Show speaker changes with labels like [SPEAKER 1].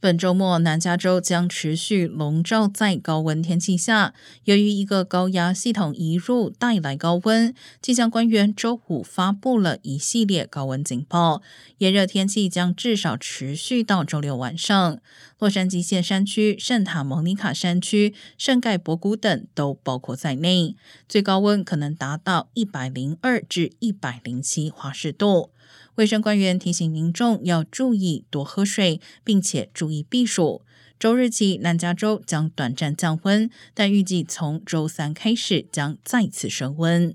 [SPEAKER 1] 本周末，南加州将持续笼罩在高温天气下。由于一个高压系统移入带来高温，气象官员周五发布了一系列高温警报。炎热天气将至少持续到周六晚上。洛杉矶县山区、圣塔蒙尼卡山区、圣盖博谷等都包括在内，最高温可能达到一百零二至一百零七华氏度。卫生官员提醒民众要注意多喝水，并且注意避暑。周日起，南加州将短暂降温，但预计从周三开始将再次升温。